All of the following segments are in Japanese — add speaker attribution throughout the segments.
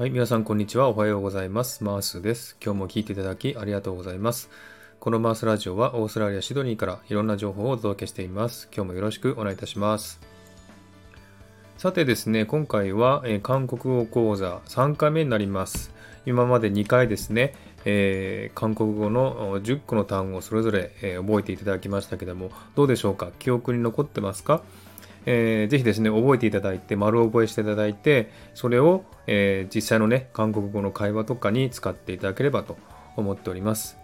Speaker 1: はい、皆さんこんにちは。おはようございます。マースです。今日も聞いていただきありがとうございます。このマースラジオはオーストラリア・シドニーからいろんな情報をお届けしています。今日もよろしくお願いいたします。さてですね、今回は、えー韓国語講座3回目になります。今まで2回ですね、えー韓国語の10個の単語をそれぞれ、えー覚えていただきましたけども、どうでしょうか？記憶に残ってますか？えーぜひですね、覚えていただいて、丸覚えしていただいて、それを、えー実際のね、韓国語の会話とかに使っていただければと思っております。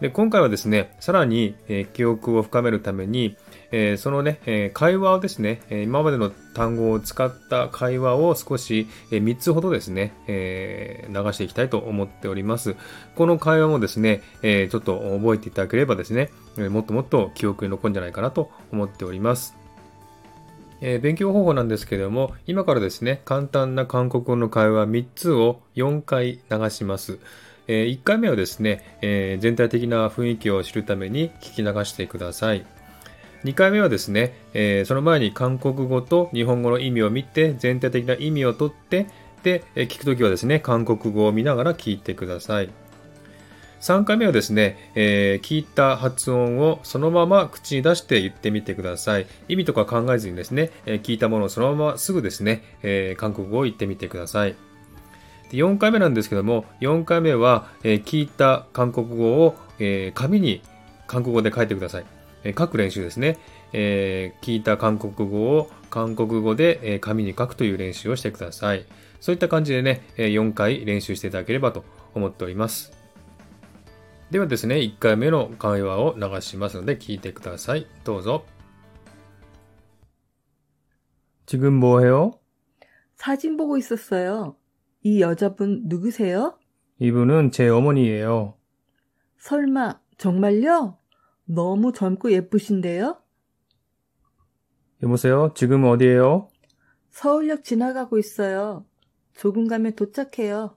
Speaker 1: で今回はですね、さらに、えー記憶を深めるために、えーそのね、えー会話をですね、え今までの単語を使った会話を少し、え3つほどですね、えー流していきたいと思っております。この会話もですね、えーちょっと覚えていただければですね、えもっともっと記憶に残るんじゃないかなと思っております。えー勉強方法なんですけれども、今からですね、簡単な韓国語の会話3つを4回流します。え1回目はですね、えー全体的な雰囲気を知るために聞き流してください。2回目はですね、えその前に韓国語と日本語の意味を見て、全体的な意味をとって、で、え聞くときはですね、韓国語を見ながら聞いてください。3回目はですね、えー聞いた発音をそのまま口に出して言ってみてください。意味とか考えずにですね、えー聞いたものをそのまますぐですね、えー韓国語を言ってみてください。で4回目なんですけども、4回目は、え聞いた韓国語を、え紙に韓国語で書いてください。え書く練習ですね。え聞いた韓国語を韓国語で、え紙に書くという練習をしてください。そういった感じでね、え4回練習していただければと思っております。ではですね、1回目の会話を流しますので聞いてください。どうぞ。 지금 뭐해요?
Speaker 2: 사진 보고 있었어요. 이 여자분 누구세요?
Speaker 1: 이분은 제 어머니예요.
Speaker 2: 설마, 정말요? 너무 젊고 예쁘신데요?
Speaker 1: 여보세요? 지금 어디에요?
Speaker 2: 서울역 지나가고 있어요. 조금 가면 도착해요.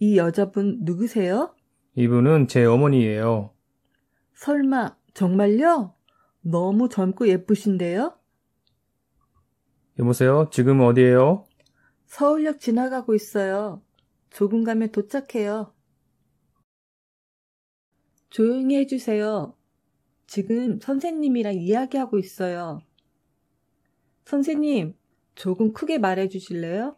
Speaker 2: 이 여자분 누구세요?
Speaker 1: 이분은 제 어머니예요.
Speaker 2: 설마, 정말요? 너무 젊고 예쁘신데요?
Speaker 1: 여보세요? 지금 어디에요?
Speaker 2: 서울역 지나가고 있어요. 조금 가면 도착해요. 조용히 해주세요. 지금 선생님이랑 이야기하고 있어요. 선생님, 조금 크게 말해 주실래요?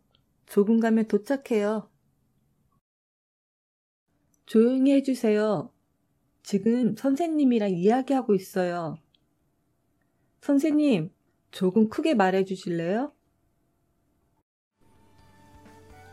Speaker 2: 조금 가면 도착해요. 조용히 해주세요. 지금 선생님이랑 이야기하고 있어요. 선생님, 조금 크게 말해주실래요?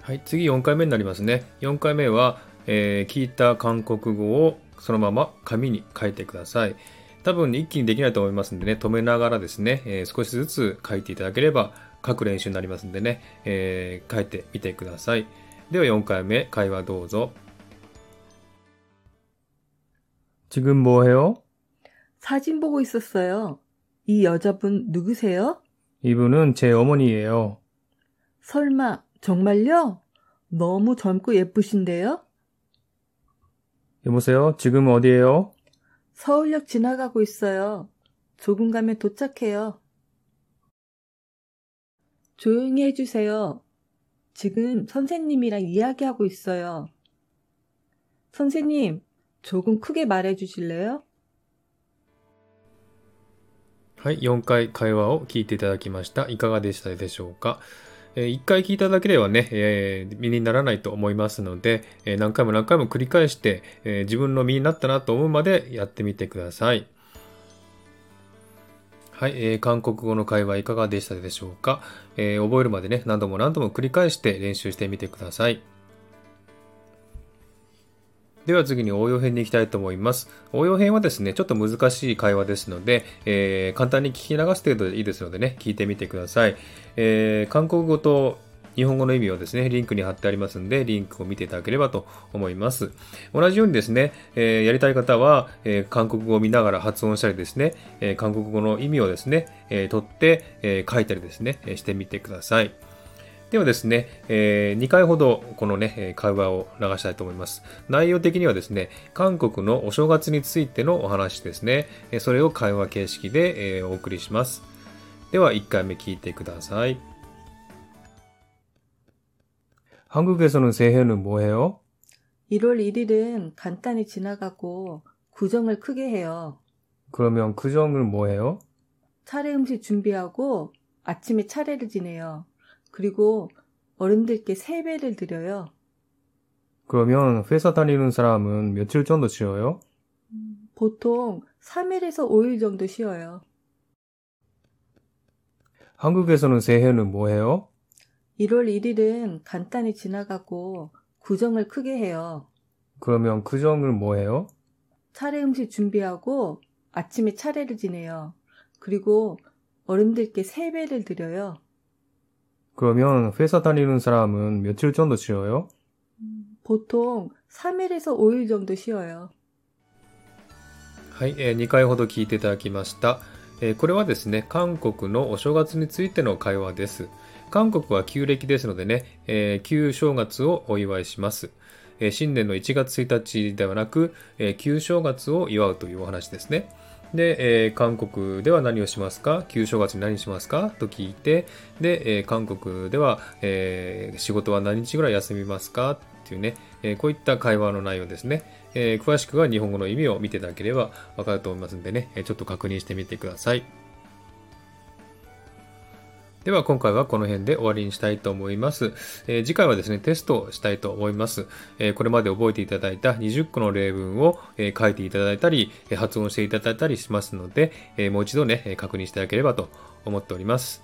Speaker 1: はい、次4回目になりますね。4回目は、えー聞いた韓国語をそのまま紙に書いてください。多分一気にできないと思いますんでね、止めながらですね、えー少しずつ書いていただければ 書く練習になりますんでね、えー書いてみてください。では4回目、会話どうぞ。지금 뭐해요?
Speaker 2: 사진 보고 있었어요. 이 여자분 누구세요?
Speaker 1: 이분은 제 어머니예요.
Speaker 2: 설마, 정말요? 너무 젊고 예쁘신데요?
Speaker 1: 여보세요? 지금 어디에요?
Speaker 2: 서울역 지나가고 있어요. 조금 가면 도착해요. 조용히 해주세 요. 지금 선생님이랑 이야기하고 있어 요. 선생 님, 조금 크게 말해 주실래 요? はい、4回会話を聞いていただきました。いかがでしたでしょうか？
Speaker 1: え1回聞いただけではね、えー、身にならないと思いますので、え何回も何回も繰り返して、え自分の身になったなと思うまでやってみてください。はい、えー、韓国語の会話いかがでしたでしょうか、えー、覚えるまでね、何度も何度も繰り返して練習してみてください。では次に応用編に行きたいと思います。応用編はですね、ちょっと難しい会話ですので、えー、簡単に聞き流す程度でいいですのでね、聞いてみてください。えー、韓国語と日本語の意味をですね、リンクに貼ってありますんで、リンクを見ていただければと思います。同じようにですね、えー、やりたい方は、えー、韓国語を見ながら発音したりですね、えー、韓国語の意味をですね、え取って、え書いたりですね、してみてください。ではですね、え、2回ほどこのね、会話を流したいと思います。内容的にはですね、韓国のお正月についてのお話ですね。それを会話形式で、え、お送りします。では1回目聞いてください。 한국에서는 새해는 뭐 해요?
Speaker 2: 1월 1일은 간단히 지나가고 구정을 크게 해요.
Speaker 1: 그러면 구정을 뭐 해요?
Speaker 2: 차례 음식 준비하고 아침에 차례를 지내요. 그리고 어른들께 세배를 드려요.
Speaker 1: 그러면 회사 다니는 사람은 며칠 정도 쉬어요?
Speaker 2: 보통 3일에서 5일 정도 쉬어요.
Speaker 1: 한국에서는 새해는 뭐 해요?
Speaker 2: 1월 1일은 간단히 지나가고 구정을 크게 해요.
Speaker 1: 그러면 구정을 뭐 해요?
Speaker 2: 차례 음식 준비하고 아침에 차례를 지내요. 그리고 어른들께 세배를 드려요.
Speaker 1: 그러면 회사 다니는 사람은 며칠 정도 쉬어요?
Speaker 2: 보통 3일에서 5일 정도 쉬어요.
Speaker 1: はい、えー、2回ほど聞いていただきました。えー、これはですね、韓国のお正月についての会話です。 韓国は旧暦ですのでね、えー、旧正月をお祝いします。えー、新年の1月1日ではなく、えー、旧正月を祝うというお話ですね。で、えー、韓国では何をしますか？旧正月に何しますか？と聞いて、で、えー、韓国では、えー、仕事は何日ぐらい休みますか？っていうね、え、こういった会話の内容ですね。え、詳しくは日本語の意味を見ていただければわかると思いますんでね、ちょっと確認してみてください。では今回はこの辺で終わりにしたいと思います。えー、次回はですね、テストをしたいと思います。えー、これまで覚えていただいた20個の例文を、え、書いていただいたり、発音していただいたりしますので、えもう一度ね、確認していただければと思っております。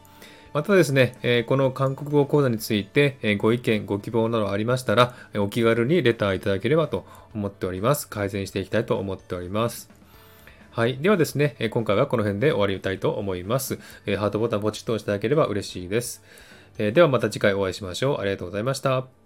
Speaker 1: またですね、えこの韓国語講座について、えご意見、ご希望などありましたら、お気軽にレターいただければと思っております。改善していきたいと思っております。はい。ではですね、今回はこの辺で終わりたいと思います。ハートボタンポチッと押していただければ嬉しいです。ではまた次回お会いしましょう。ありがとうございました。